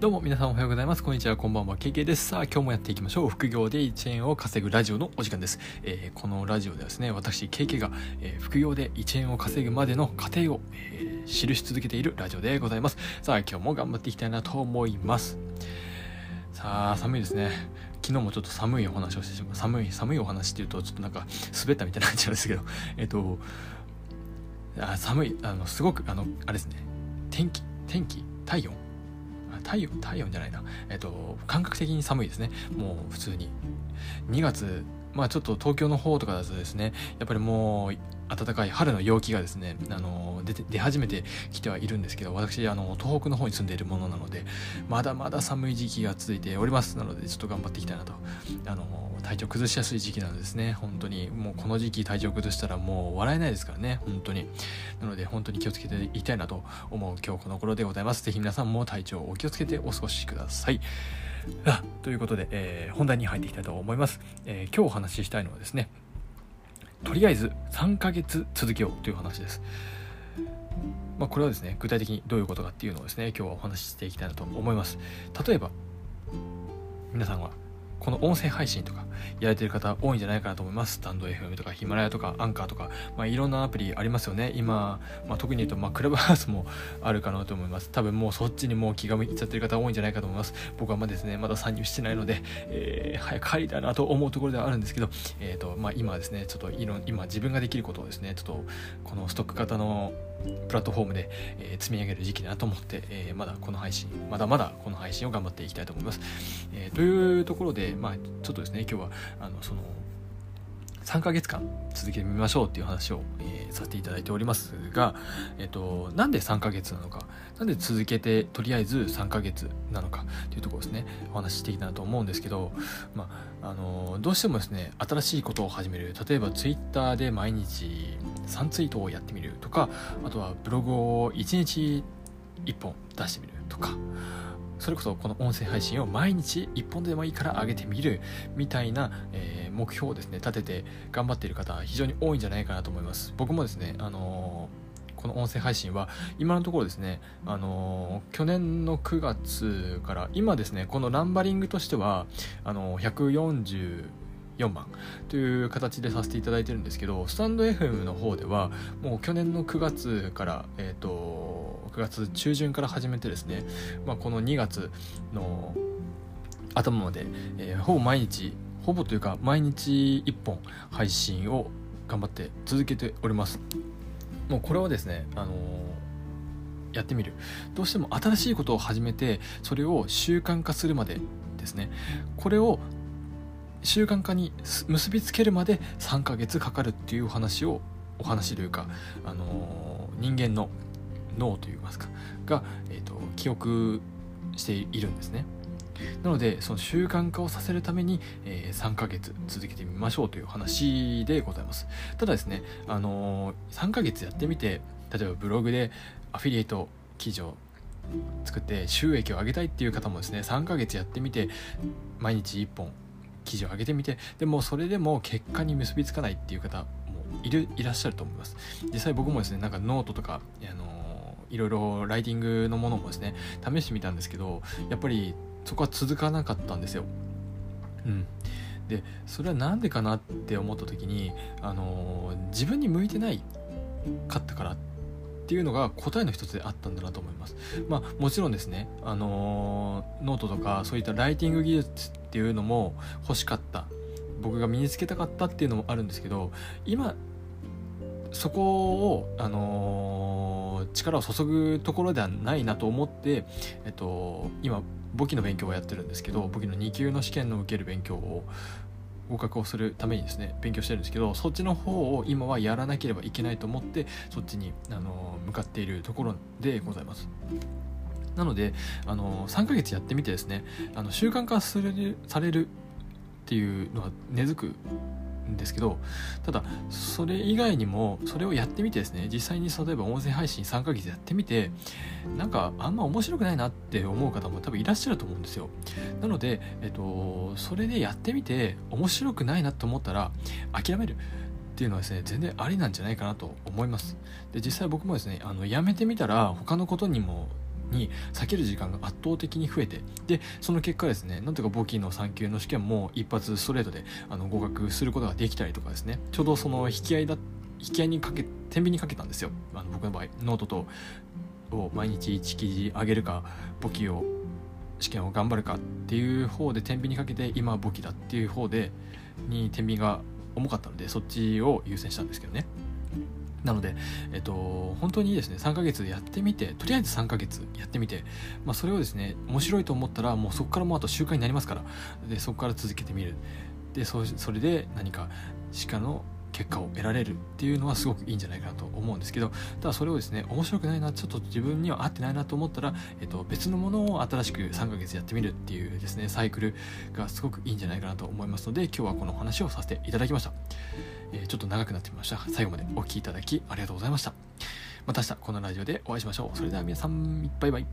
どうも皆さんおはようございます。こんにちは、こんばんは、KK です。さあ、今日もやっていきましょう。副業で1円を稼ぐラジオのお時間です。えー、このラジオではですね、私、KK が、えー、副業で1円を稼ぐまでの過程を、えー、記し続けているラジオでございます。さあ、今日も頑張っていきたいなと思います。さあ、寒いですね。昨日もちょっと寒いお話をしてしまう。寒い、寒いお話っていうと、ちょっとなんか滑ったみたいになっちゃうんですけど、えっ、と、あ寒い、あの、すごく、あの、あれですね、天気、天気、体温体温体温じゃないな。えっと感覚的に寒いですね。もう普通に。2月まあちょっと東京の方とかだとですねやっぱりもう暖かい春の陽気がですねあの出て出始めてきてはいるんですけど私あの東北の方に住んでいるものなのでまだまだ寒い時期が続いておりますなのでちょっと頑張っていきたいなとあの体調崩しやすい時期なんですね。本当にもうこの時期体調崩したらもう笑えないですからね。本当に。なので本当に気をつけていきたいなと思う今日この頃でございます。是非皆さんも体調をお気をつけてお過ごしください。ということで、えー、本題に入っていきたいと思います、えー、今日お話ししたいのはですねとりあえず3ヶ月続けようという話です。まあ、これはですね具体的にどういうことかっていうのをですね今日はお話ししていきたいなと思います。例えば皆さんはこの音声配信とかやれてる方多いんじゃないかなと思います。スタンド FM とかヒマラヤとかアンカーとか、まあ、いろんなアプリありますよね。今、まあ、特に言うと、まあ、クラブハウスもあるかなと思います。多分もうそっちにもう気が向いちゃってる方多いんじゃないかと思います。僕はまだですね、まだ参入してないので、えー、早く帰りたいなと思うところではあるんですけど、えっ、ー、と、まあ、今ですね、ちょっといろ今自分ができることをですね、ちょっとこのストック型のプラットフォームで、え、積み上げる時期だなと思って、え、まだこの配信、まだまだこの配信を頑張っていきたいと思います。え、というところで、まあ、ちょっとですね、今日は、あの、その、3ヶ月間続けてみましょうっていう話を、えー、させていただいておりますが、えっ、と、なんで3ヶ月なのか、なんで続けてとりあえず3ヶ月なのかというところですね、お話ししていきたいなと思うんですけど、まあ、あの、どうしてもですね、新しいことを始める、例えば Twitter で毎日3ツイートをやってみるとか、あとはブログを1日1本出してみるとか、それこそこの音声配信を毎日1本でもいいから上げてみるみたいな、えー、目標をですね立てて頑張っている方非常に多いんじゃないかなと思います。僕もですねあのー、この音声配信は今のところですね、あのー、去年の9月から今ですねこのナンバリングとしてはあの、140 4番。という形でさせていただいてるんですけどスタンド FM の方ではもう去年の9月から、えーと9月中旬から始めてですね、まあ、この2月の頭まで、えー、ほぼ毎日ほぼというか毎日1本配信を頑張って続けております。もうこれはですねあのーやってみる。どうしても新しいことを始めてそれを習慣化するまでですね。これを習慣化に結びつけるまで3ヶ月かかるっていうお話をお話というか、あのー、人間の脳といいますかが、えーと、記憶しているんですね。なのでその習慣化をさせるために、えー、3ヶ月続けてみましょうという話でございます。ただですね、あのー、3ヶ月やってみて例えばブログでアフィリエイト記事を作って収益を上げたいっていう方もですね3ヶ月やってみて毎日1本記事を上げてみてでもそれでも結果に結びつかないっていう方もいるいらっしゃると思います実際僕もですねなんかノートとかあのいろいろライティングのものもですね試してみたんですけどやっぱりそこは続かなかったんですよ。うん、でそれは何でかなって思った時に、あの、自分に向いてないかったからっていうのが答えの一つであったんだなと思います。まあもちろんですね、あのー、ノートとかそういったライティング技術っていうのも欲しかった僕が身につけたかったっていうのもあるんですけど今そこを、あのー、力を注ぐところではないなと思って、えっと、今簿記の勉強をやってるんですけど簿記の2級の試験の受ける勉強を合格をするためにですね勉強してるんですけどそっちの方を今はやらなければいけないと思ってそっちに、あのー、向かっているところでございます。なので、あの、3ヶ月やってみてですねあの習慣化されるされるっていうのは根付くんですけどただそれ以外にもそれをやってみてですね実際に例えば音声配信3ヶ月やってみてなんかあんま面白くないなって思う方も多分いらっしゃると思うんですよ。なので、えっと、それでやってみて面白くないなと思ったら諦めるっていうのはですね全然ありなんじゃないかなと思います。で実際僕もですねあのやめてみたら他のことにもに避ける時間が圧倒的に増えてでその結果ですねなんとか簿記の3級の試験も一発ストレートであの合格することができたりとかですね。ちょうどその引き合いだ引き合いにかけ天秤にかけたんですよ。あの僕の場合ノートとを毎日1記事上げるか簿記を試験を頑張るかっていう方で天秤にかけて今は簿記だっていう方でに天秤が重かったのでそっちを優先したんですけどね。なので、えっと、本当にですね3ヶ月やってみてとりあえず3ヶ月やってみて、まあ、それをですね面白いと思ったらもうそこからもうあと習慣になりますからでそこから続けてみる。でそそれで何か鹿の結果を得られるっていうのはすごくいいんじゃないかなと思うんですけどただそれをですね面白くないなちょっと自分には合ってないなと思ったら、えっと、別のものを新しく3ヶ月やってみるっていうですねサイクルがすごくいいんじゃないかなと思いますので今日はこの話をさせていただきました、え、ちょっと長くなってみました。最後までお聴きいただきありがとうございました。また明日このラジオでお会いしましょう。それでは皆さん、バイバイ。